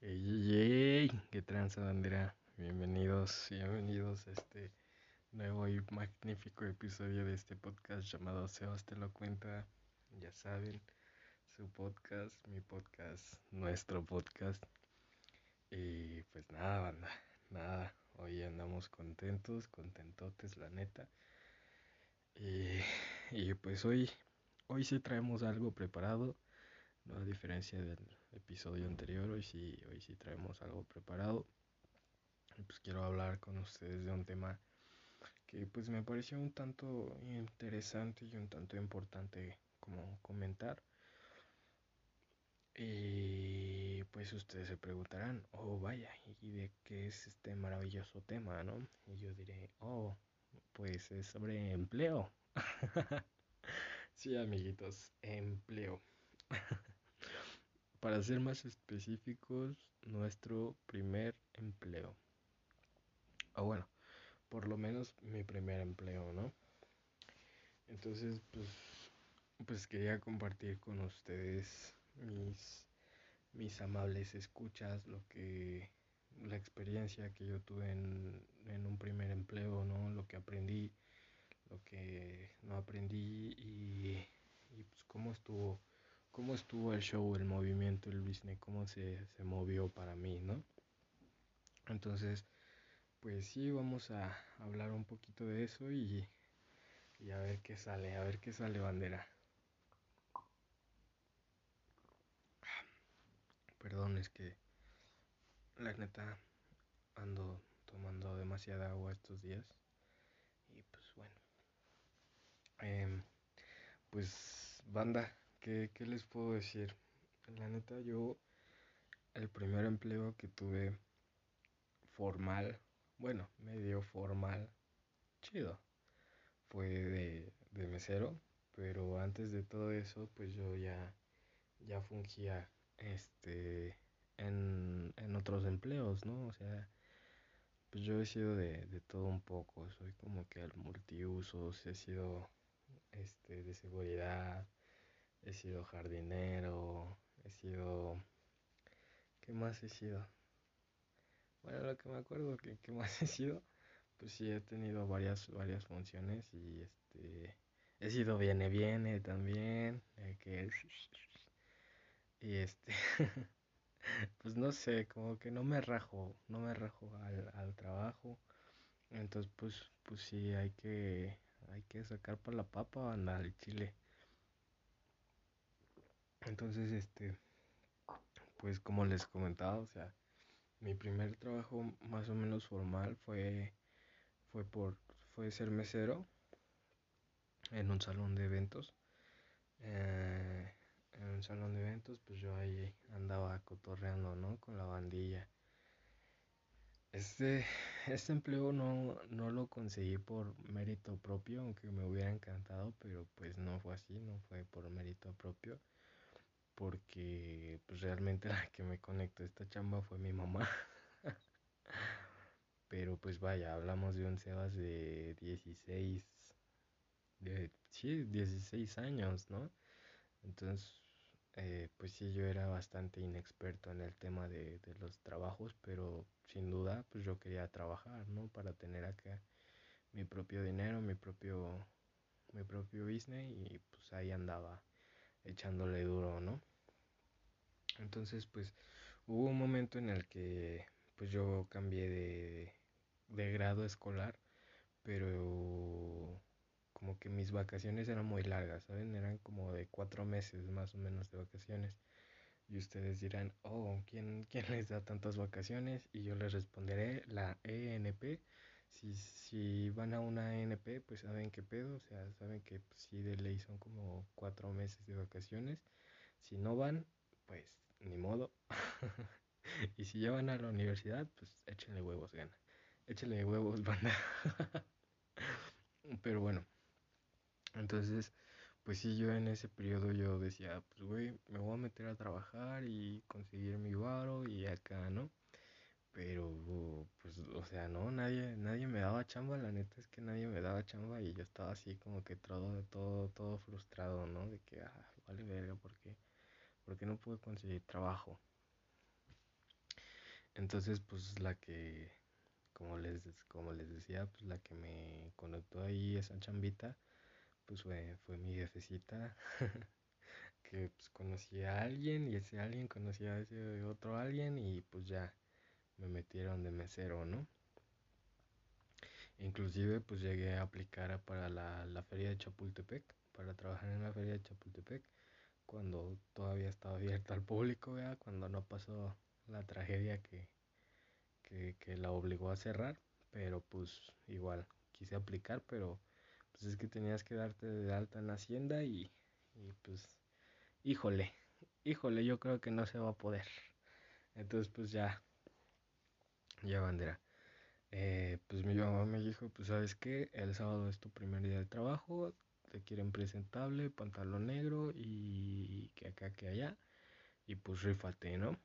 Ey, ey, qué tranza bandera. Bienvenidos, bienvenidos a este nuevo y magnífico episodio de este podcast llamado Sebas te lo cuenta. Ya saben, su podcast, mi podcast, nuestro podcast. Y pues nada, banda, nada. Hoy andamos contentos, contentotes, la neta. Y, y pues hoy, hoy sí traemos algo preparado, no a diferencia del episodio anterior, hoy sí, hoy sí traemos algo preparado. Pues quiero hablar con ustedes de un tema que pues me pareció un tanto interesante y un tanto importante como comentar. Y pues ustedes se preguntarán, oh vaya, ¿y de qué es este maravilloso tema, no? Y yo diré, oh, pues es sobre empleo. sí, amiguitos, empleo. Para ser más específicos, nuestro primer empleo. O bueno, por lo menos mi primer empleo, ¿no? Entonces, pues, pues quería compartir con ustedes mis, mis amables escuchas, lo que, la experiencia que yo tuve en, en un primer empleo, ¿no? Lo que aprendí, lo que no aprendí y, y pues cómo estuvo cómo estuvo el show, el movimiento, el business, cómo se, se movió para mí, ¿no? Entonces, pues sí, vamos a hablar un poquito de eso y, y a ver qué sale, a ver qué sale bandera. Perdón, es que la neta ando tomando demasiada agua estos días y pues bueno. Eh, pues banda, ¿Qué, ¿Qué les puedo decir? La neta, yo, el primer empleo que tuve formal, bueno, medio formal, chido, fue de, de mesero, pero antes de todo eso, pues yo ya, ya fungía este, en, en otros empleos, ¿no? O sea, pues yo he sido de, de todo un poco, soy como que al multiusos, he sido este, de seguridad, he sido jardinero, he sido... ¿Qué más he sido? Bueno, lo que me acuerdo que qué más he sido, pues sí he tenido varias varias funciones y este he sido viene viene también, eh, que y este pues no sé, como que no me rajo, no me rajo al, al trabajo. Entonces pues pues sí hay que hay que sacar para la papa andar al chile. Entonces, este, pues como les comentaba, o sea, mi primer trabajo más o menos formal fue, fue por, fue ser mesero en un salón de eventos. Eh, en un salón de eventos, pues yo ahí andaba cotorreando, ¿no? Con la bandilla. Este, este empleo no, no lo conseguí por mérito propio, aunque me hubiera encantado, pero pues no fue así, no fue por mérito propio porque pues realmente la que me conectó a esta chamba fue mi mamá. Pero pues vaya, hablamos de un Sebas de 16, de, sí, 16 años, ¿no? Entonces, eh, pues sí, yo era bastante inexperto en el tema de, de los trabajos, pero sin duda, pues yo quería trabajar, ¿no? Para tener acá mi propio dinero, mi propio, mi propio business y pues ahí andaba echándole duro, ¿no? Entonces, pues hubo un momento en el que pues yo cambié de, de grado escolar, pero como que mis vacaciones eran muy largas, ¿saben? Eran como de cuatro meses más o menos de vacaciones. Y ustedes dirán, oh, ¿quién, quién les da tantas vacaciones? Y yo les responderé, la ENP. Si, si van a una ENP, pues saben qué pedo, o sea, saben que pues, sí de ley son como cuatro meses de vacaciones. Si no van, pues ni modo. y si ya van a la universidad, pues échenle huevos, gana. Échenle huevos, banda. Pero bueno, entonces, pues sí, yo en ese periodo yo decía, pues güey, me voy a meter a trabajar y conseguir mi varo y acá, ¿no? Pero, pues, o sea, no, nadie, nadie me daba chamba, la neta es que nadie me daba chamba y yo estaba así como que todo, todo, todo frustrado, ¿no? De que, ah, vale verga, porque porque no pude conseguir trabajo. Entonces, pues la que, como les, como les decía, pues la que me conectó ahí esa chambita, pues fue, fue mi jefecita, que pues conocía a alguien y ese alguien conocía a ese otro alguien y pues ya me metieron de mesero, ¿no? Inclusive pues llegué a aplicar para la, la feria de Chapultepec, para trabajar en la feria de Chapultepec, cuando todavía estaba abierta al público, ¿verdad? cuando no pasó la tragedia que, que, que la obligó a cerrar, pero pues igual quise aplicar, pero pues es que tenías que darte de alta en la hacienda y, y pues híjole, híjole, yo creo que no se va a poder. Entonces pues ya, ya bandera. Eh, pues mi mamá me dijo, pues sabes qué, el sábado es tu primer día de trabajo, te quieren presentable, pantalón negro y que acá, que allá, y pues rífate, ¿no?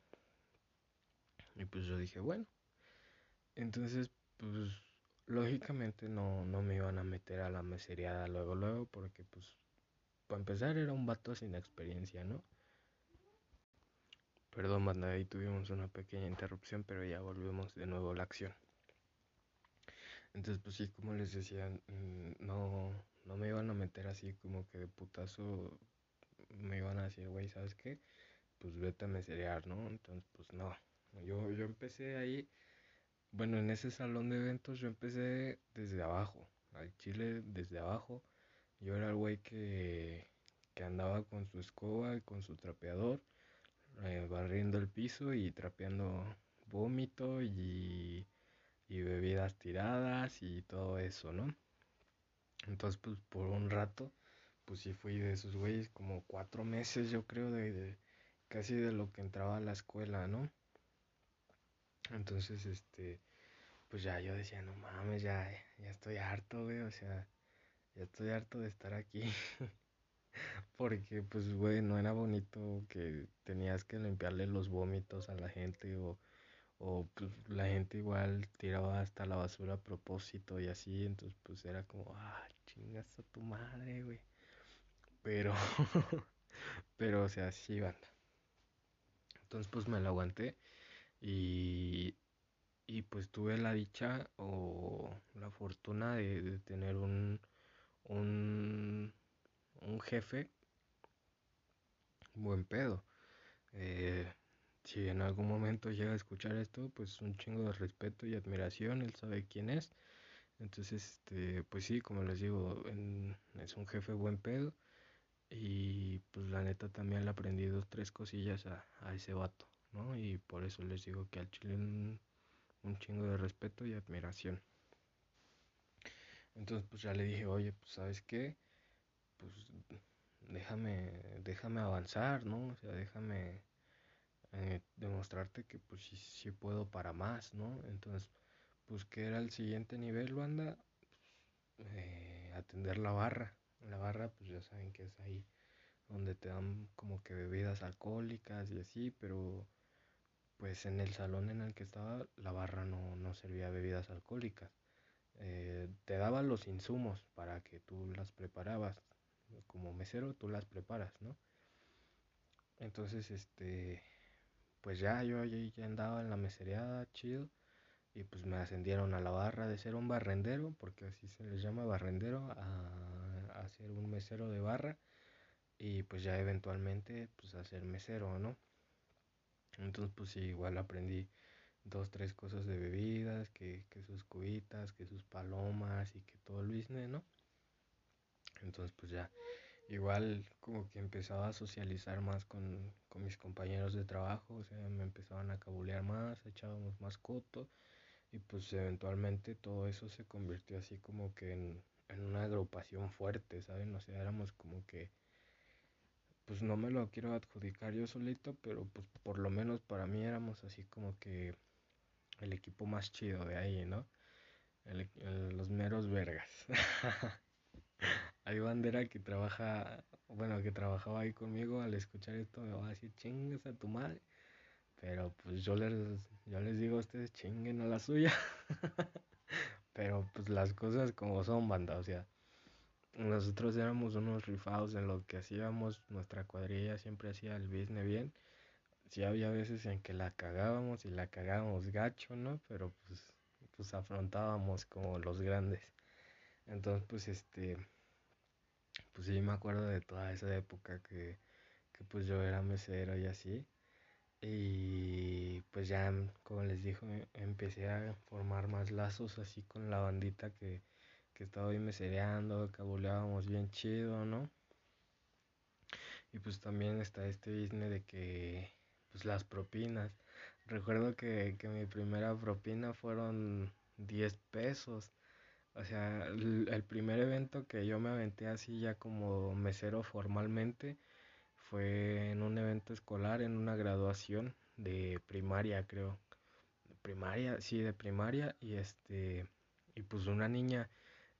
Y pues yo dije, bueno, entonces pues lógicamente no, no me iban a meter a la meseriada luego, luego, porque pues para empezar era un vato sin experiencia, ¿no? Perdón, banda, ahí tuvimos una pequeña interrupción, pero ya volvemos de nuevo a la acción. Entonces, pues sí, como les decía, mm, no, no me iban a meter así como que de putazo me iban a decir, güey, ¿sabes qué? Pues vete a meserear, ¿no? Entonces, pues no. Yo, yo empecé ahí, bueno, en ese salón de eventos yo empecé desde abajo, al chile desde abajo. Yo era el güey que, que andaba con su escoba y con su trapeador, eh, barriendo el piso y trapeando vómito y, y bebidas tiradas y todo eso, ¿no? Entonces, pues por un rato, pues sí fui de esos güeyes, como cuatro meses yo creo, de, casi de lo que entraba a la escuela, ¿no? Entonces, este, pues ya yo decía, no mames, ya, ya estoy harto, güey, o sea, ya estoy harto de estar aquí. Porque, pues, güey, no era bonito que tenías que limpiarle los vómitos a la gente o, o pues, la gente igual tiraba hasta la basura a propósito y así, entonces pues era como, ah, chingas a tu madre, güey. Pero, pero, o sea, sí, banda. Entonces pues me lo aguanté y, y pues tuve la dicha o la fortuna de, tener un, un, un jefe buen pedo. Eh, si en algún momento llega a escuchar esto, pues un chingo de respeto y admiración, él sabe quién es. Entonces, este, pues sí, como les digo, es un jefe buen pedo. Y pues la neta también le aprendí dos, tres cosillas a, a ese vato, ¿no? Y por eso les digo que al chile un, un chingo de respeto y admiración. Entonces pues ya le dije, oye, pues sabes qué, pues déjame, déjame avanzar, ¿no? O sea, déjame eh, demostrarte que pues sí, sí puedo para más, ¿no? Entonces, pues que era el siguiente nivel, banda, eh, atender la barra. La barra, pues ya saben que es ahí donde te dan como que bebidas alcohólicas y así, pero pues en el salón en el que estaba la barra no, no servía bebidas alcohólicas. Eh, te daban los insumos para que tú las preparabas. Como mesero tú las preparas, ¿no? Entonces, este, pues ya yo ya andaba en la mesereada, chido. Y pues me ascendieron a la barra de ser un barrendero, porque así se les llama barrendero, a, a ser un mesero de barra. Y pues ya eventualmente pues a ser mesero, ¿no? Entonces pues sí, igual aprendí dos, tres cosas de bebidas, que, que sus cubitas, que sus palomas y que todo el business, ¿no? Entonces pues ya, igual como que empezaba a socializar más con, con mis compañeros de trabajo, o sea, me empezaban a cabulear más, echábamos más coto y pues eventualmente todo eso se convirtió así como que en, en una agrupación fuerte, ¿saben? O sea, éramos como que pues no me lo quiero adjudicar yo solito, pero pues por lo menos para mí éramos así como que el equipo más chido de ahí, ¿no? Los meros vergas. Hay bandera que trabaja, bueno, que trabajaba ahí conmigo, al escuchar esto me va a decir, chingas a tu madre. Pero pues yo les, yo les digo a ustedes, chinguen a la suya. Pero pues las cosas como son, banda, o sea, nosotros éramos unos rifados en lo que hacíamos, nuestra cuadrilla siempre hacía el business bien, sí había veces en que la cagábamos y la cagábamos gacho, ¿no? Pero pues, pues afrontábamos como los grandes. Entonces, pues este, pues sí me acuerdo de toda esa época que, que pues yo era mesero y así. Y pues ya, como les dijo, empecé a formar más lazos así con la bandita que, que estaba ahí mesereando, cabuleábamos bien chido, ¿no? Y pues también está este business de que, pues las propinas. Recuerdo que, que mi primera propina fueron 10 pesos. O sea, el, primer evento que yo me aventé así ya como mesero formalmente fue en un evento escolar, en una graduación de primaria, creo. De primaria, sí, de primaria. Y este, y pues una niña,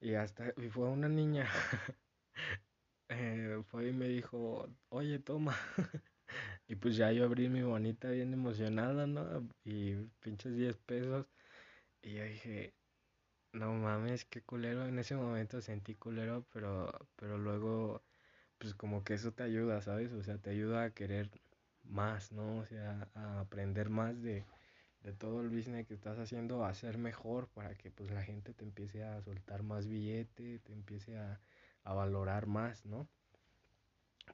y hasta, y fue una niña eh, fue y me dijo, oye, toma. y pues ya yo abrí mi bonita bien emocionada, ¿no? Y pinches 10 pesos. Y yo dije, no mames, qué culero. En ese momento sentí culero, pero, pero luego, pues como que eso te ayuda, ¿sabes? O sea, te ayuda a querer más, ¿no? O sea, a aprender más de, de todo el business que estás haciendo, a hacer mejor para que pues la gente te empiece a soltar más billete, te empiece a a valorar más, ¿no?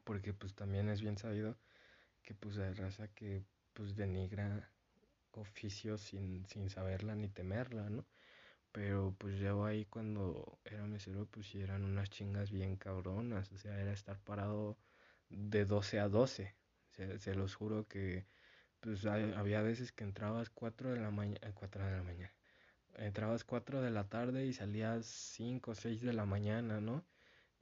Porque pues también es bien sabido que pues hay raza que pues denigra oficios sin, sin saberla ni temerla, ¿no? Pero pues yo ahí cuando era mesero pues eran unas chingas bien cabronas, o sea, era estar parado de 12 a 12, se, se los juro que pues había veces que entrabas 4 de la mañana, 4 de la mañana, entrabas 4 de la tarde y salías 5 o 6 de la mañana, ¿no?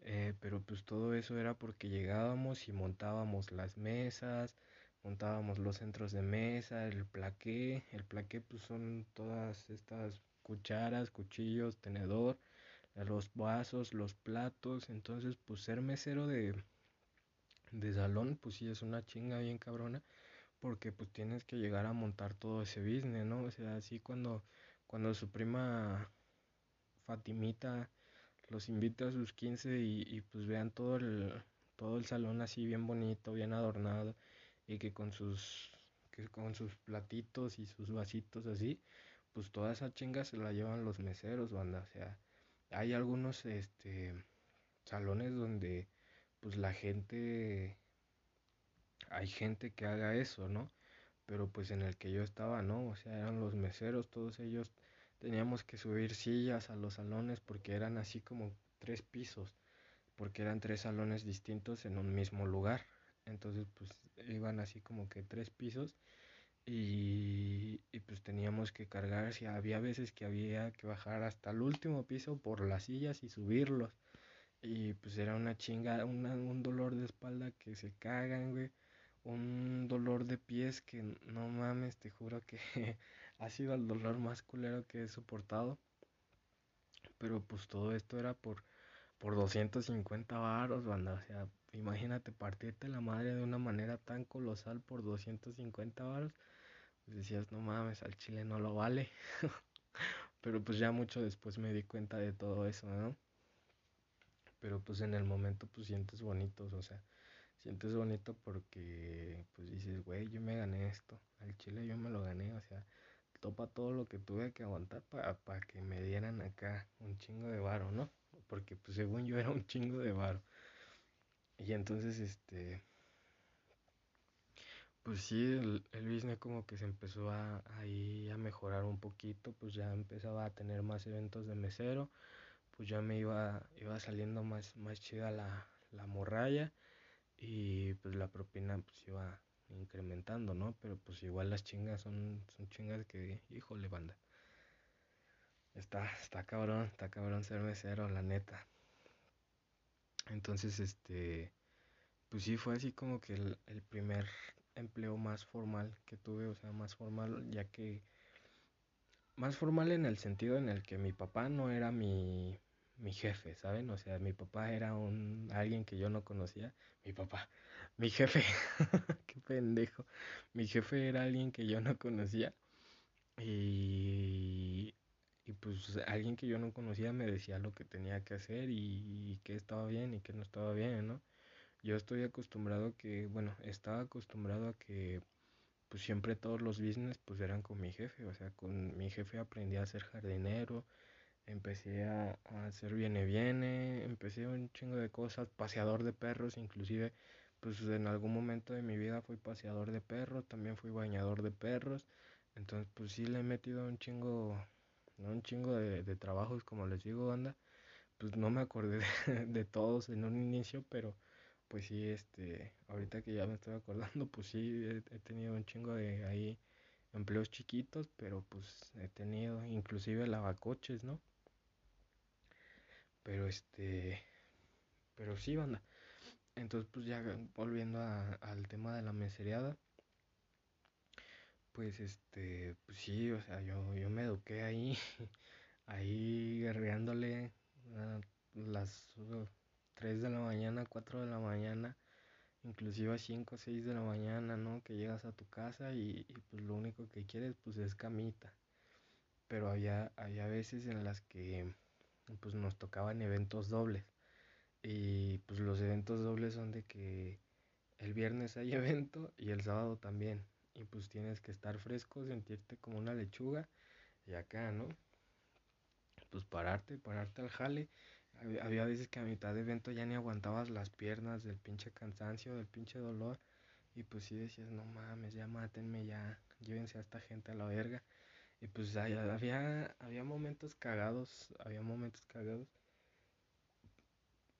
Eh, pero pues todo eso era porque llegábamos y montábamos las mesas, montábamos los centros de mesa, el plaqué, el plaqué pues son todas estas cucharas, cuchillos, tenedor, los vasos, los platos, entonces pues ser mesero de, de salón pues sí es una chinga bien cabrona porque pues tienes que llegar a montar todo ese business, ¿no? O sea, así cuando, cuando su prima Fatimita los invito a sus 15 y, y, pues vean todo el, todo el salón así bien bonito, bien adornado y que con sus, que con sus platitos y sus vasitos así, pues toda esa chinga se la llevan los meseros, banda, o sea, hay algunos este salones donde pues la gente hay gente que haga eso, ¿no? Pero pues en el que yo estaba, no, o sea, eran los meseros, todos ellos teníamos que subir sillas a los salones porque eran así como tres pisos, porque eran tres salones distintos en un mismo lugar. Entonces pues iban así como que tres pisos y, pues teníamos que cargar, si había veces que había que bajar hasta el último piso por las sillas y subirlos. Y pues era una chinga, una, un dolor de espalda que se cagan, güey. Un dolor de pies que no mames, te juro que ha sido el dolor más culero que he soportado. Pero pues todo esto era por, por 250 varos, banda. O sea, imagínate partirte la madre de una manera tan colosal por 250 varos. Decías, no mames, al chile no lo vale. Pero pues ya mucho después me di cuenta de todo eso, ¿no? Pero pues en el momento pues sientes bonitos, o sea, sientes bonito porque pues dices, güey, yo me gané esto. Al chile yo me lo gané, o sea, topa todo lo que tuve que aguantar para pa que me dieran acá un chingo de varo, ¿no? Porque pues según yo era un chingo de varo. Y entonces este pues sí, el, el business como que se empezó a, ahí a mejorar un poquito, pues ya empezaba a tener más eventos de mesero, pues ya me iba, iba saliendo más, más chida la, la morralla y pues la propina pues iba incrementando, ¿no? Pero pues igual las chingas son, son chingas que, híjole, banda. Está, está cabrón, está cabrón ser mesero, la neta. Entonces, este, pues sí fue así como que el, el primer empleo más formal que tuve, o sea, más formal, ya que más formal en el sentido en el que mi papá no era mi, mi jefe, ¿saben? O sea, mi papá era un alguien que yo no conocía, mi papá, mi jefe, qué pendejo. Mi jefe era alguien que yo no conocía y, y pues alguien que yo no conocía me decía lo que tenía que hacer y, y que estaba bien y que no estaba bien, ¿no? Yo estoy acostumbrado a que, bueno, estaba acostumbrado a que pues siempre todos los business pues eran con mi jefe, o sea, con mi jefe aprendí a ser jardinero, empecé a, hacer viene viene, empecé un chingo de cosas, paseador de perros, inclusive pues en algún momento de mi vida fui paseador de perros, también fui bañador de perros, entonces pues sí le he metido un chingo, un chingo de, trabajos, como les digo, anda, pues no me acordé de, todos en un inicio, pero pues sí, este, ahorita que ya me estoy acordando, pues sí, he, tenido un chingo de ahí empleos chiquitos, pero pues he tenido inclusive lavacoches, ¿no? Pero este, pero sí, banda. Entonces, pues ya volviendo al tema de la mesereada, pues este, pues sí, o sea, yo, yo me eduqué ahí, ahí guerreándole a las 3 de la mañana, 4 de la mañana, inclusive a 5 o 6 de la mañana, ¿no? Que llegas a tu casa y, y, pues lo único que quieres pues es camita. Pero había, había veces en las que pues nos tocaban eventos dobles. Y pues los eventos dobles son de que el viernes hay evento y el sábado también. Y pues tienes que estar fresco, sentirte como una lechuga. Y acá, ¿no? Pues pararte, pararte al jale. Había veces que a mitad de evento ya ni aguantabas las piernas del pinche cansancio, del pinche dolor. Y pues sí decías, no mames, ya mátenme, ya, llévense a esta gente a la verga. Y pues había, había momentos cagados, había momentos cagados.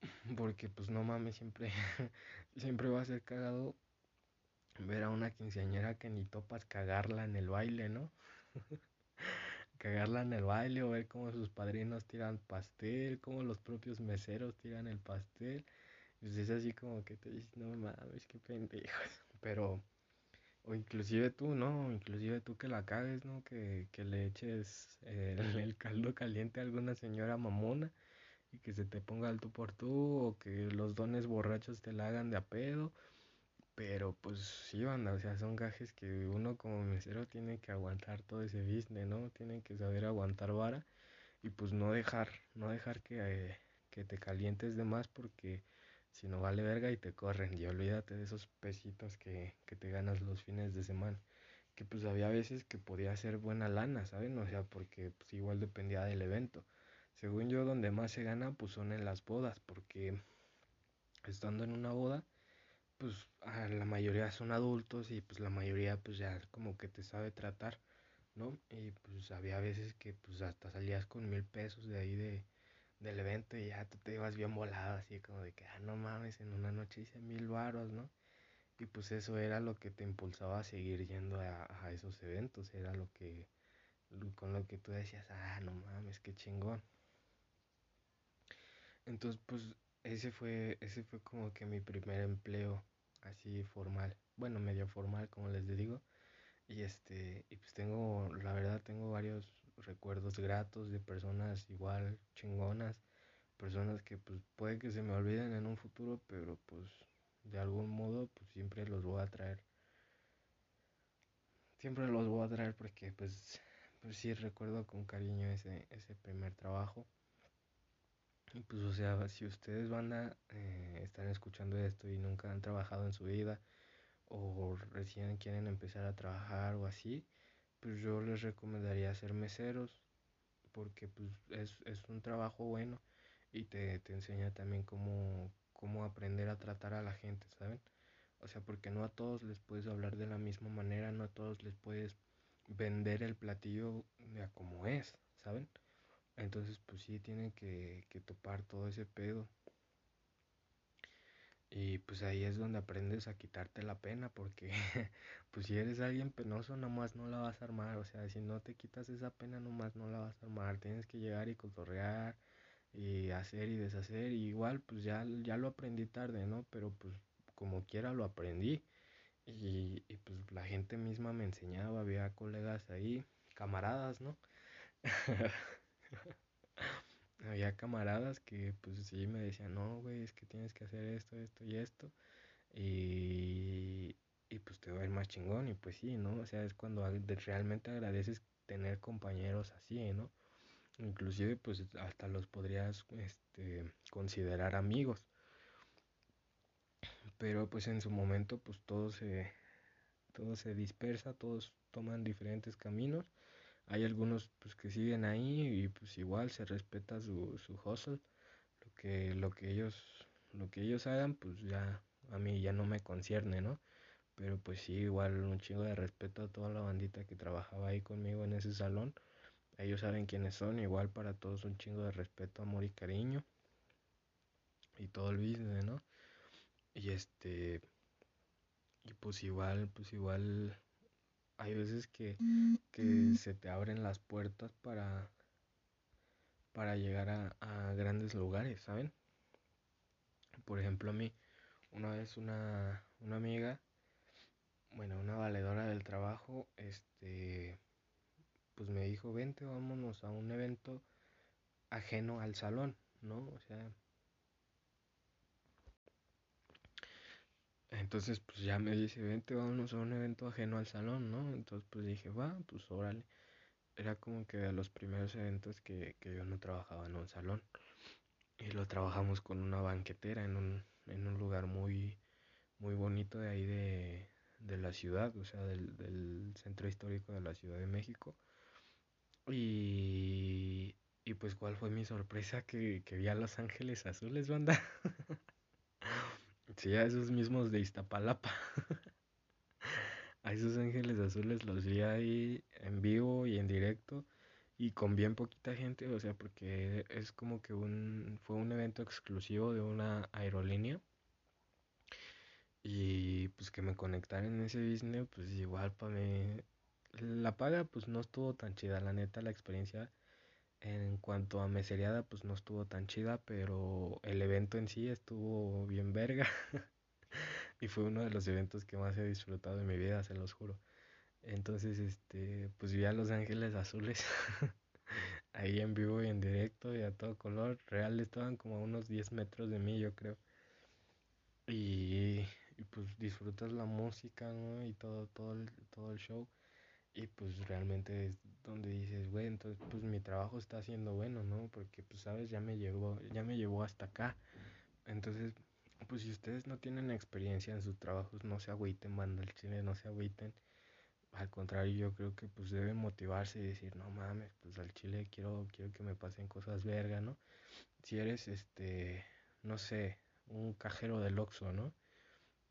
Porque pues no mames, siempre, siempre va a ser cagado ver a una quinceañera que ni topas cagarla en el baile, ¿no? cagarla en el baile o ver cómo sus padrinos tiran pastel, cómo los propios meseros tiran el pastel. Pues es así como que te dices, no mames, qué pendejos. Pero o inclusive tú, ¿no? Inclusive tú que la cagues, ¿no? Que, que le eches el, caldo caliente a alguna señora mamona y que se te ponga al tú por tú o que los dones borrachos te la hagan de a pedo. Pero pues sí, banda, o sea, son gajes que uno como mesero tiene que aguantar todo ese business, ¿no? Tiene que saber aguantar vara y pues no dejar, no dejar que, que te calientes de más porque si no vale verga y te corren. Y olvídate de esos pesitos que, que te ganas los fines de semana. Que pues había veces que podía ser buena lana, ¿saben? O sea, porque pues igual dependía del evento. Según yo, donde más se gana, pues son en las bodas, porque estando en una boda, pues la mayoría son adultos y pues la mayoría pues ya como que te sabe tratar, ¿no? Y pues había veces que pues hasta salías con mil pesos de ahí de, del evento y ya tú te ibas bien volado, así como de que, ah, no mames, en una noche hice mil varos, ¿no? Y pues eso era lo que te impulsaba a seguir yendo a, a, esos eventos, era lo que, con lo que tú decías, ah, no mames, qué chingón. Entonces, pues ese fue, ese fue como que mi primer empleo así formal, bueno, medio formal, como les digo. Y este, y pues tengo, la verdad, tengo varios recuerdos gratos de personas igual chingonas, personas que pues puede que se me olviden en un futuro, pero pues de algún modo pues siempre los voy a traer. Siempre los voy a traer porque pues, pues sí recuerdo con cariño ese, ese primer trabajo. Pues o sea, si ustedes van a eh, están escuchando esto y nunca han trabajado en su vida o recién quieren empezar a trabajar o así, pues yo les recomendaría ser meseros porque pues es, es un trabajo bueno y te, te enseña también cómo, cómo aprender a tratar a la gente, ¿saben? O sea, porque no a todos les puedes hablar de la misma manera, no a todos les puedes vender el platillo de como es, ¿saben? Entonces, pues sí, tienen que, que topar todo ese pedo. Y pues ahí es donde aprendes a quitarte la pena, porque pues si eres alguien penoso, nomás no la vas a armar. O sea, si no te quitas esa pena, nomás no la vas a armar. Tienes que llegar y cotorrear y hacer y deshacer. Y igual, pues ya, ya lo aprendí tarde, ¿no? Pero pues como quiera lo aprendí. Y, y pues la gente misma me enseñaba, había colegas ahí, camaradas, ¿no? había camaradas que pues sí me decían, no, güey, es que tienes que hacer esto, esto y esto. Y, y pues te va a ir más chingón. Y pues sí, ¿no? O sea, es cuando realmente agradeces tener compañeros así, ¿no? Inclusive pues hasta los podrías este, considerar amigos. Pero pues en su momento pues todo se, todo se dispersa, todos toman diferentes caminos. Hay algunos pues que siguen ahí y pues igual se respeta su, su hustle. Lo que, lo que ellos, lo que ellos hagan, pues ya a mí ya no me concierne, ¿no? Pero pues sí, igual un chingo de respeto a toda la bandita que trabajaba ahí conmigo en ese salón. Ellos saben quiénes son, igual para todos un chingo de respeto, amor y cariño. Y todo el business, ¿no? Y este y pues igual, pues igual hay veces que, que se te abren las puertas para para llegar a, a grandes lugares, ¿saben? Por ejemplo, a mí, una vez una, una amiga, bueno, una valedora del trabajo, este, pues me dijo, vente, vámonos a un evento ajeno al salón, ¿no? O sea, entonces pues ya me dice, vente, vámonos a un evento ajeno al salón, ¿no? Entonces pues dije, va, pues órale. Era como que de los primeros eventos que, que yo no trabajaba en un salón. Y lo trabajamos con una banquetera en un, en un lugar muy, muy bonito de ahí de, de la ciudad, o sea, del, del centro histórico de la Ciudad de México. Y, y pues cuál fue mi sorpresa que, que vi a Los Ángeles Azules, banda. sí, a esos mismos de Iztapalapa. a esos Ángeles Azules los vi ahí en vivo y en directo y con bien poquita gente, o sea, porque es como que un fue un evento exclusivo de una aerolínea. Y pues que me conectaran en ese business, pues igual para mí la paga pues no estuvo tan chida, la neta la experiencia en cuanto a meseriada pues no estuvo tan chida, pero el evento en sí estuvo bien verga. y fue uno de los eventos que más he disfrutado en mi vida, se los juro. Entonces, este, pues vi a Los Ángeles Azules ahí en vivo y en directo y a todo color. Real estaban como a unos 10 metros de mí, yo creo. Y, pues disfrutas la música. Y todo, todo el, todo el show. Y pues realmente es donde dices, güey, entonces pues mi trabajo está haciendo bueno, ¿no? Porque pues sabes, ya me llevó, ya me llevó hasta acá. Entonces, pues si ustedes no tienen experiencia en sus trabajos, no se agüiten, banda el chile, no se agüiten. Al contrario, yo creo que pues deben motivarse y decir, no mames, pues al chile quiero, quiero que me pasen cosas verga, ¿no? Si eres este, no sé, un cajero del Oxxo, ¿no?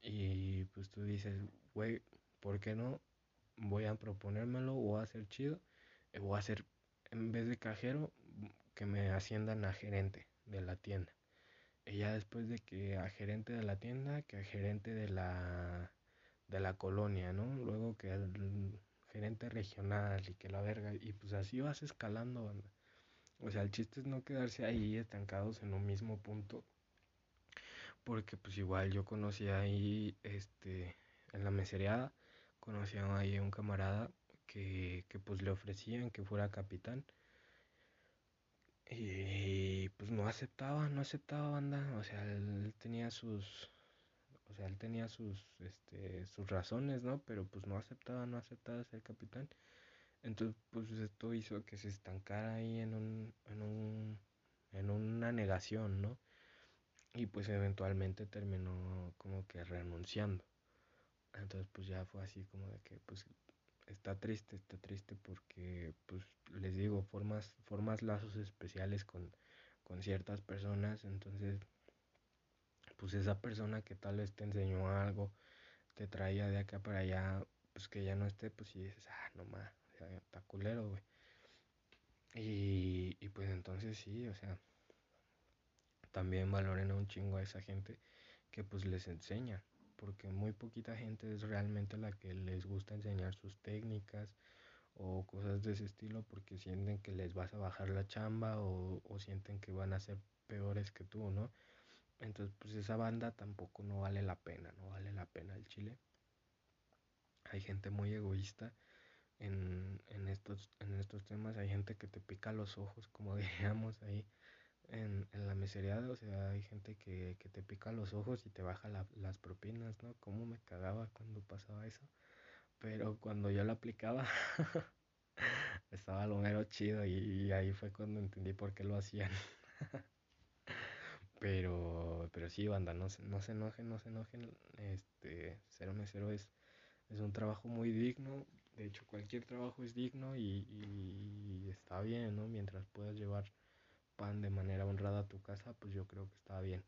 Y pues tú dices, güey, ¿por qué no? Voy a proponérmelo, voy a hacer chido, eh, voy a hacer, en vez de cajero, que me asciendan a gerente de la tienda. Y ya después de que a gerente de la tienda, que a gerente de la, de la colonia, ¿no? Luego que al gerente regional y que la verga, y pues así vas escalando, banda. O sea, el chiste es no quedarse ahí estancados en un mismo punto porque pues igual yo conocí ahí, este, en la mesereada, conocí ahí a un camarada que, que pues le ofrecían que fuera capitán. Y pues no aceptaba, no aceptaba banda, o sea, él tenía sus, o sea, él tenía sus, este, sus razones, ¿no? Pero pues no aceptaba, no aceptaba ser capitán. Entonces, pues esto hizo que se estancara ahí en un, en un, en una negación, ¿no? y pues eventualmente terminó como que renunciando. Entonces pues ya fue así como de que pues está triste, está triste porque pues les digo, formas, formas lazos especiales con, con ciertas personas, entonces pues esa persona que tal vez te enseñó algo, te traía de acá para allá, pues que ya no esté, pues y dices, ah, no más, está culero, güey. Y, y pues entonces sí, o sea, también valoren a un chingo a esa gente que pues les enseña, porque muy poquita gente es realmente la que les gusta enseñar sus técnicas o cosas de ese estilo porque sienten que les vas a bajar la chamba o, o sienten que van a ser peores que tú, ¿no? Entonces pues esa banda tampoco no vale la pena, no vale la pena el chile. Hay gente muy egoísta en, en, estos, en estos temas, hay gente que te pica los ojos, como diríamos ahí en, en la miseria, o sea, hay gente que, que te pica los ojos y te baja la, las propinas, ¿no? Cómo me cagaba cuando pasaba eso. Pero cuando yo lo aplicaba, estaba lo mero chido y, y, ahí fue cuando entendí por qué lo hacían. pero, pero sí, banda, no, no se enojen, no se enojen. Este, cero mesero es, es un trabajo muy digno. De hecho, cualquier trabajo es digno y, y está bien, ¿no? Mientras puedas llevar pan de manera honrada a tu casa, pues yo creo que está bien.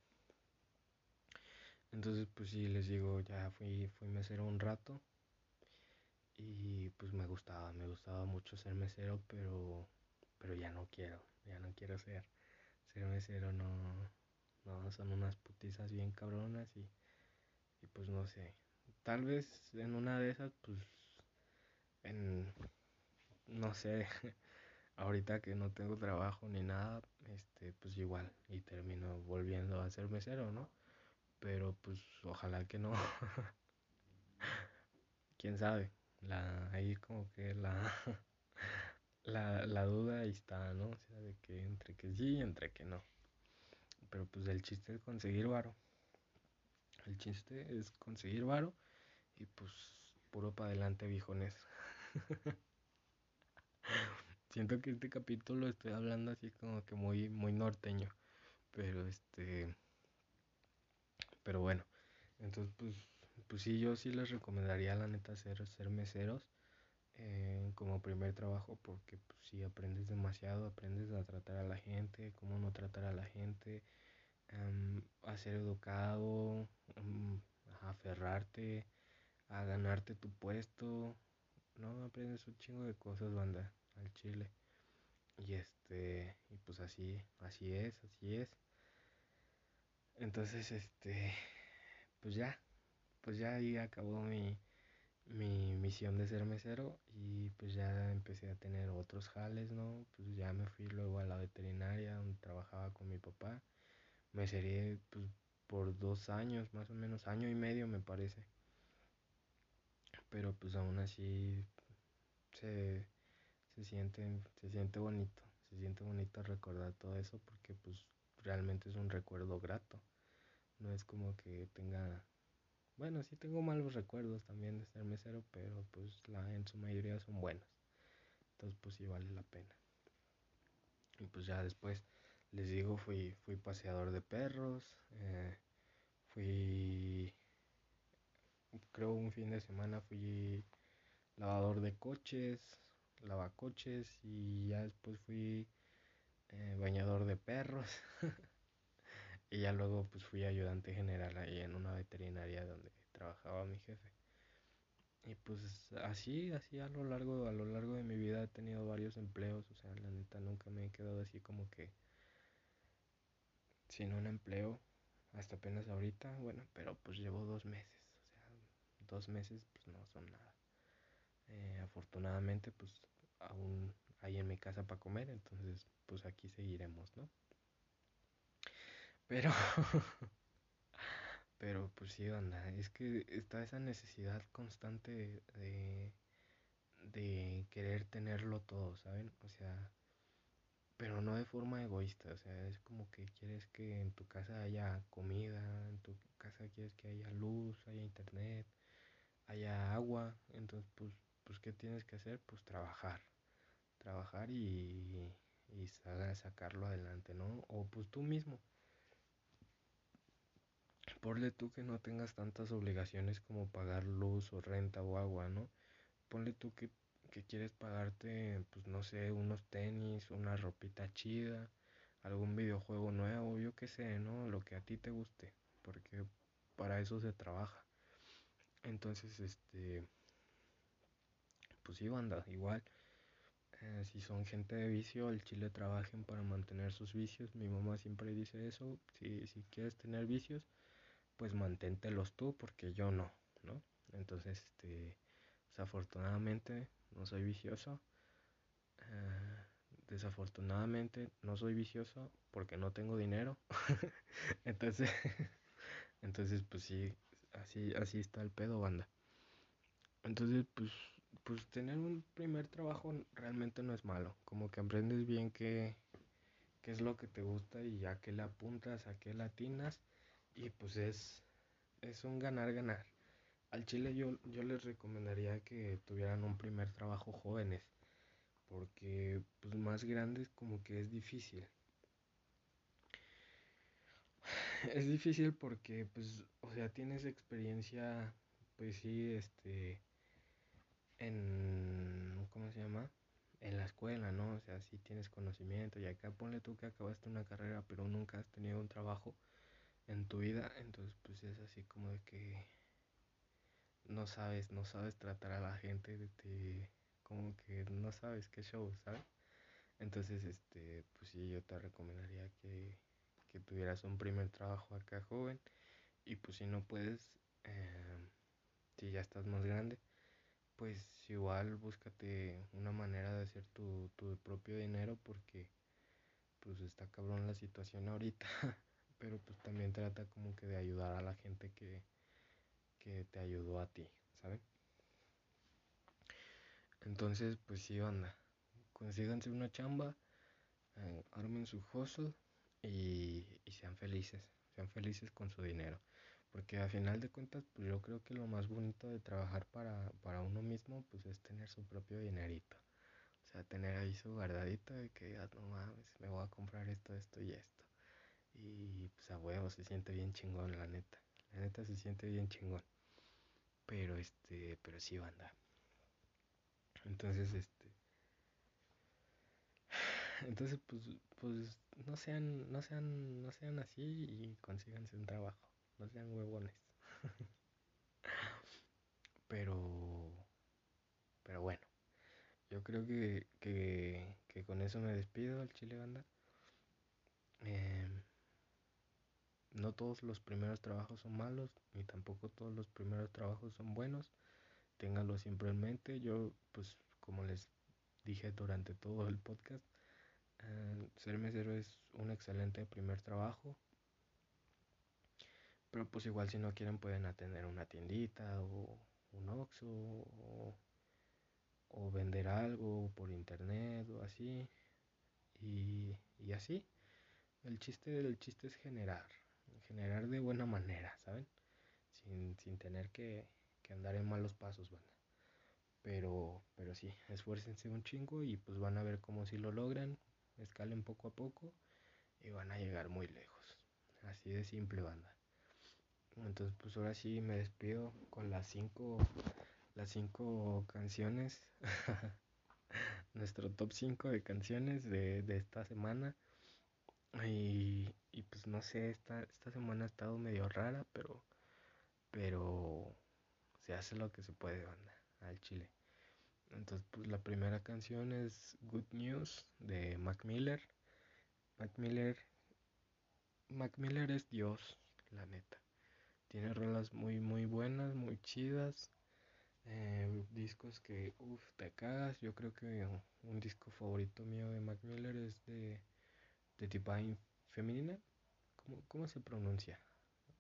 Entonces, pues sí, les digo, ya fui, fui mesero un rato y pues me gustaba, me gustaba mucho ser mesero, pero, pero ya no quiero, ya no quiero ser, ser mesero, no, no, son unas putizas bien cabronas y, y pues no sé, tal vez en una de esas, pues, en, no sé, ahorita que no tengo trabajo ni nada, este, pues igual, y termino volviendo a ser mesero, ¿no? Pero pues ojalá que no. Quién sabe. La, ahí como que la, la, la duda ahí está, ¿no? O sea, de que entre que sí y entre que no. Pero pues el chiste es conseguir varo. El chiste es conseguir varo y pues puro para adelante viejones. Siento que este capítulo estoy hablando así como que muy, muy norteño. Pero este. Pero bueno. Entonces pues, pues sí, yo sí les recomendaría la neta ser, ser meseros. Eh, como primer trabajo porque pues, sí aprendes demasiado, aprendes a tratar a la gente, cómo no tratar a la gente, a ser educado, a aferrarte, a ganarte tu puesto, ¿no? Aprendes un chingo de cosas, banda, al chile. Y este, y pues así, así es, así es. Entonces, este, pues ya, pues ya ahí acabó mi, mi misión de ser mesero y pues ya empecé a tener otros jales, ¿no? Pues ya me fui luego a la veterinaria donde trabajaba con mi papá. Me seré pues, por dos años, más o menos, año y medio me parece. Pero pues aún así se, se siente, se siente bonito, se siente bonito recordar todo eso porque pues realmente es un recuerdo grato. No es como que tenga bueno, sí tengo malos recuerdos también de ser mesero, pero pues la, en su mayoría son buenos. Entonces pues sí vale la pena. Y pues ya después, les digo, fui, fui paseador de perros, eh, fui, creo un fin de semana fui lavador de coches, lavacoches y ya después fui eh, bañador de perros. y ya luego pues fui ayudante general ahí en una veterinaria donde trabajaba mi jefe. Y pues así, así a lo largo, a lo largo de mi vida he tenido varios empleos, o sea, la neta nunca me he quedado así como que sin un empleo, hasta apenas ahorita, bueno, pero pues llevo dos meses, o sea, dos meses pues no son nada. Eh, afortunadamente pues aún hay en mi casa para comer, entonces pues aquí seguiremos, ¿no? Pero Pero pues sí, anda, es que está esa necesidad constante de, de querer tenerlo todo, ¿saben? O sea, pero no de forma egoísta, o sea, es como que quieres que en tu casa haya comida, en tu casa quieres que haya luz, haya internet, haya agua, entonces pues, pues ¿qué tienes que hacer? Pues trabajar, trabajar y, y sacarlo adelante, ¿no? O pues tú mismo Ponle tú que no tengas tantas obligaciones como pagar luz o renta o agua, ¿no? Ponle tú que, que quieres pagarte, pues no sé, unos tenis, una ropita chida, algún videojuego nuevo, yo qué sé, ¿no? Lo que a ti te guste, porque para eso se trabaja. Entonces, este, pues sí, banda, igual. Eh, si son gente de vicio, el chile trabajen para mantener sus vicios. Mi mamá siempre dice eso. Si, si quieres tener vicios, pues manténtelos tú porque yo no, ¿no? Entonces, este, desafortunadamente no soy vicioso. Uh, desafortunadamente no soy vicioso porque no tengo dinero. entonces, entonces, pues sí, así, así está el pedo, banda. Entonces, pues, pues tener un primer trabajo realmente no es malo. Como que aprendes bien qué, qué es lo que te gusta y a qué le apuntas, a qué latinas y pues es, es un ganar-ganar. Al Chile yo, yo les recomendaría que tuvieran un primer trabajo jóvenes, porque pues más grandes como que es difícil. Es difícil porque pues, o sea, tienes experiencia, pues sí, este, en, ¿cómo se llama? En la escuela, ¿no? O sea, si tienes conocimiento y acá ponle tú que acabaste una carrera pero nunca has tenido un trabajo en tu vida, entonces pues es así como de que no sabes, no sabes tratar a la gente, de, como que no sabes qué show, ¿sabes? Entonces, este, pues sí, yo te recomendaría que, que tuvieras un primer trabajo acá joven y pues si no puedes, eh, si ya estás más grande, pues igual búscate una manera de hacer tu, tu propio dinero porque pues está cabrón la situación ahorita, pero pues también trata como que de ayudar a la gente que, que te ayudó a ti, ¿saben? Entonces, pues sí, banda, consíganse una chamba, eh, armen su hustle y, y sean felices, sean felices con su dinero. Porque a final de cuentas, pues yo creo que lo más bonito de trabajar para, para uno mismo, pues es tener su propio dinerito. O sea, tener ahí su guardadito de que digas, no mames, me voy a comprar esto, esto y esto. Y pues a huevo, se siente bien chingón, la neta. La neta se siente bien chingón. Pero este, pero sí, banda. Entonces, este. Entonces, pues, pues no sean, no sean, no sean así y consíganse un trabajo. No sean huevones. pero, pero bueno. Yo creo que, que, que con eso me despido al Chile Banda. Eh, no todos los primeros trabajos son malos, ni tampoco todos los primeros trabajos son buenos. Ténganlo siempre en mente. Yo, pues, como les dije durante todo el podcast, eh, ser mesero es un excelente primer trabajo. Pero pues igual si no quieren pueden atender una tiendita o un Oxxo o, vender algo por internet o así. Y, y así. El chiste, el chiste es generar generar de buena manera, ¿saben? Sin, sin tener que, que, andar en malos pasos, banda. Pero, pero sí, esfuércense un chingo y pues van a ver cómo si lo logran, escalen poco a poco y van a llegar muy lejos. Así de simple, banda. Entonces, pues ahora sí me despido con las cinco, las cinco canciones. Nuestro top 5 de canciones de, de esta semana. Y, y pues no sé, esta, esta semana ha estado medio rara, pero, pero se hace lo que se puede, banda, al chile. Entonces, pues la primera canción es Good News de Mac Miller. Mac Miller, Mac Miller es Dios, la neta. Tiene rolas muy, muy buenas, muy chidas. Eh, discos que, uff, te cagas. Yo creo que un disco favorito mío de Mac Miller es de de Divine Feminina. ¿Cómo, ¿Cómo se pronuncia?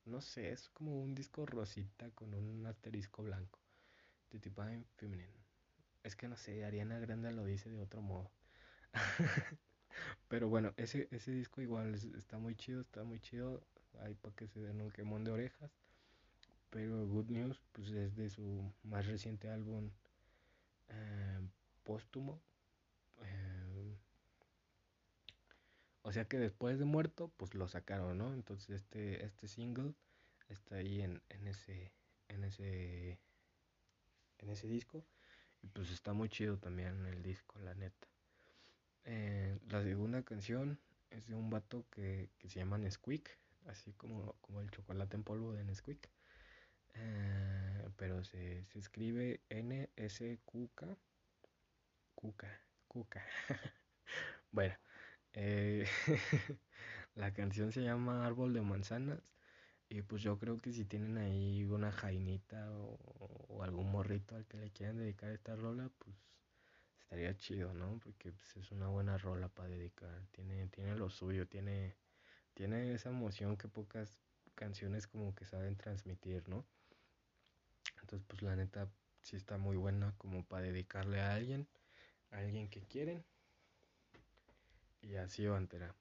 No sé, es como un disco rosita con un asterisco blanco. The Divine Feminine. Es que no sé, Ariana Grande lo dice de otro modo. Pero bueno, ese, ese disco igual está muy chido, está muy chido. Hay para que se den un quemón de orejas. Pero Good News, pues es de su más reciente álbum eh, póstumo. Eh, o sea que después de muerto, pues lo sacaron, ¿no? Entonces este, este single está ahí en, en ese, en ese, en ese disco. Y pues está muy chido también el disco, la neta. Eh, la segunda canción es de un vato que, que se llama Nesquik, así como, como el chocolate en polvo de Nesquik. Eh, pero se, se escribe N-S-Q-K. Cuca, Cuca. bueno, eh, la canción se llama Árbol de Manzanas. Y pues yo creo que si tienen ahí una jainita o, algún morrito al que le quieran dedicar esta rola, pues estaría chido, ¿no? Porque pues, es una buena rola para dedicar. Tiene, tiene lo suyo, tiene, tiene esa emoción que pocas canciones como que saben transmitir, ¿no? Entonces pues la neta sí está muy buena como para dedicarle a alguien, a alguien que quieren y así va entera.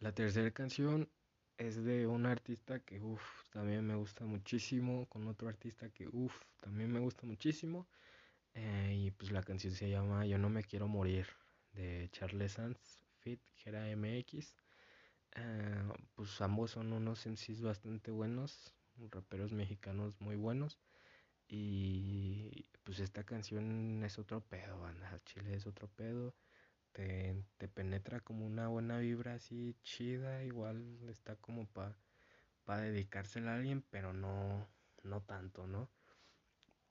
La tercera canción es de un artista que uff, también me gusta muchísimo, con otro artista que uff, también me gusta muchísimo. Eh, y pues la canción se llama Yo no me quiero morir de Charles Sands, Fit, Gera MX. Eh, pues ambos son unos MCs bastante buenos, raperos mexicanos muy buenos. Y pues esta canción es otro pedo, banda. Chile es otro pedo. Te, te penetra como una buena vibra así chida. Igual está como para pa dedicársela a alguien, pero no, no tanto, ¿no?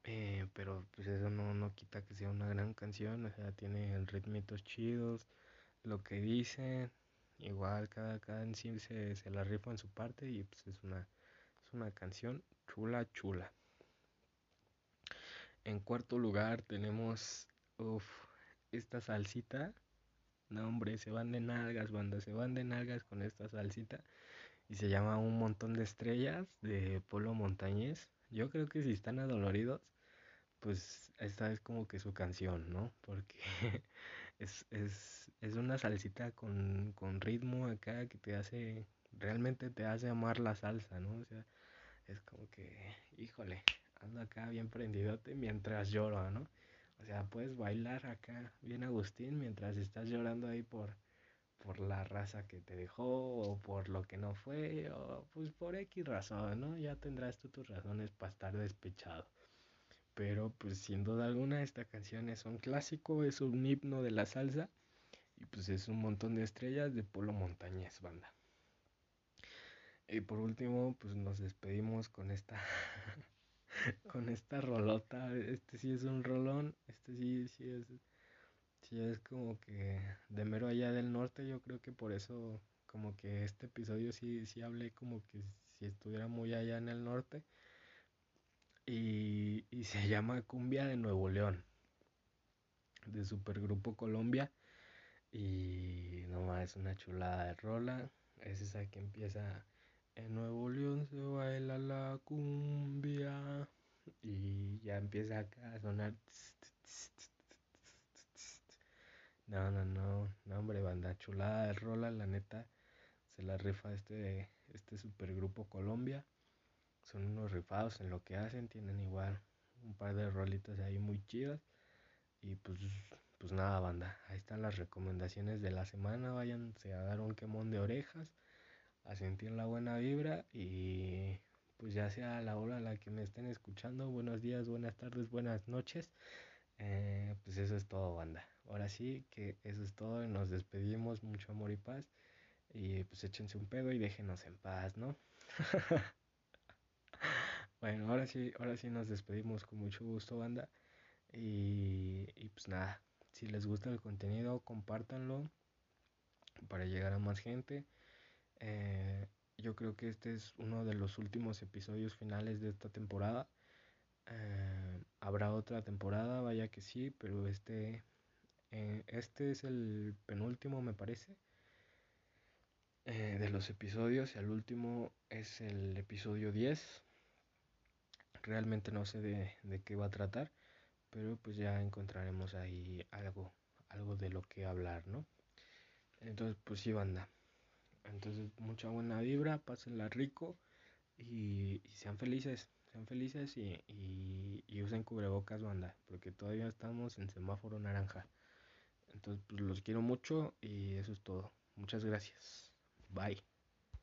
Eh, pero pues eso no, no quita que sea una gran canción. O sea, tiene ritmitos chidos. Lo que dice, igual cada, cada en se, se la rifa en su parte y pues es una, es una canción chula, chula. En cuarto lugar tenemos esta salsita. No, hombre, se van de nalgas, banda, se van de nalgas con esta salsita. Y se llama Un montón de estrellas de Polo Montañés. Yo creo que si están adoloridos, pues esta es como que su canción, ¿no? Porque es, es, es una salsita con, con ritmo acá que te hace, realmente te hace amar la salsa, ¿no? O sea, es como que, híjole, ando acá bien prendidote mientras lloro, ¿no? O sea, puedes bailar acá bien Agustín mientras estás llorando ahí por, por la raza que te dejó o por lo que no fue o pues por X razón, ¿no? Ya tendrás tú tus razones para estar despechado. Pero pues sin duda alguna esta canción es un clásico, es un himno de la salsa y pues es un montón de estrellas de Polo Montañez, banda. Y por último, pues nos despedimos con esta con esta rolota. Este sí es un rolón, este sí, sí es, sí es como que de mero allá del norte. Yo creo que por eso, como que este episodio sí, sí hablé como que si estuviera muy allá en el norte. Y, y se llama Cumbia de Nuevo León, de Supergrupo Colombia. Y nomás es una chulada de rola. Es esa que empieza en Nuevo León se baila la cumbia y ya empieza acá a sonar. No, no, no, no, hombre, banda chulada de rola, la neta, se la rifa este, este supergrupo Colombia. Son unos rifados en lo que hacen, tienen igual un par de rolitas ahí muy chidas. Y pues, pues nada, banda, ahí están las recomendaciones de la semana, váyanse a dar un quemón de orejas a sentir la buena vibra y pues ya sea a la hora a la que me estén escuchando, buenos días, buenas tardes, buenas noches. Eh, pues eso es todo, banda. Ahora sí que eso es todo. Nos despedimos, mucho amor y paz. Y pues échense un pedo y déjenos en paz, ¿no? bueno, ahora sí, ahora sí nos despedimos con mucho gusto, banda. Y, y pues nada, si les gusta el contenido, compártanlo para llegar a más gente. Eh, yo creo que este es uno de los últimos episodios finales de esta temporada. Eh, habrá otra temporada, vaya que sí, pero este, eh, este es el penúltimo, me parece, de los episodios. Y el último es el episodio 10. Realmente no sé de, de qué va a tratar, pero pues ya encontraremos ahí algo, algo de lo que hablar, ¿no? Entonces, pues sí, banda. Entonces, mucha buena vibra, pásenla rico y, sean felices, sean felices y, y, usen cubrebocas, banda, porque todavía estamos en semáforo naranja. Entonces, pues los quiero mucho y eso es todo. Muchas gracias. Bye.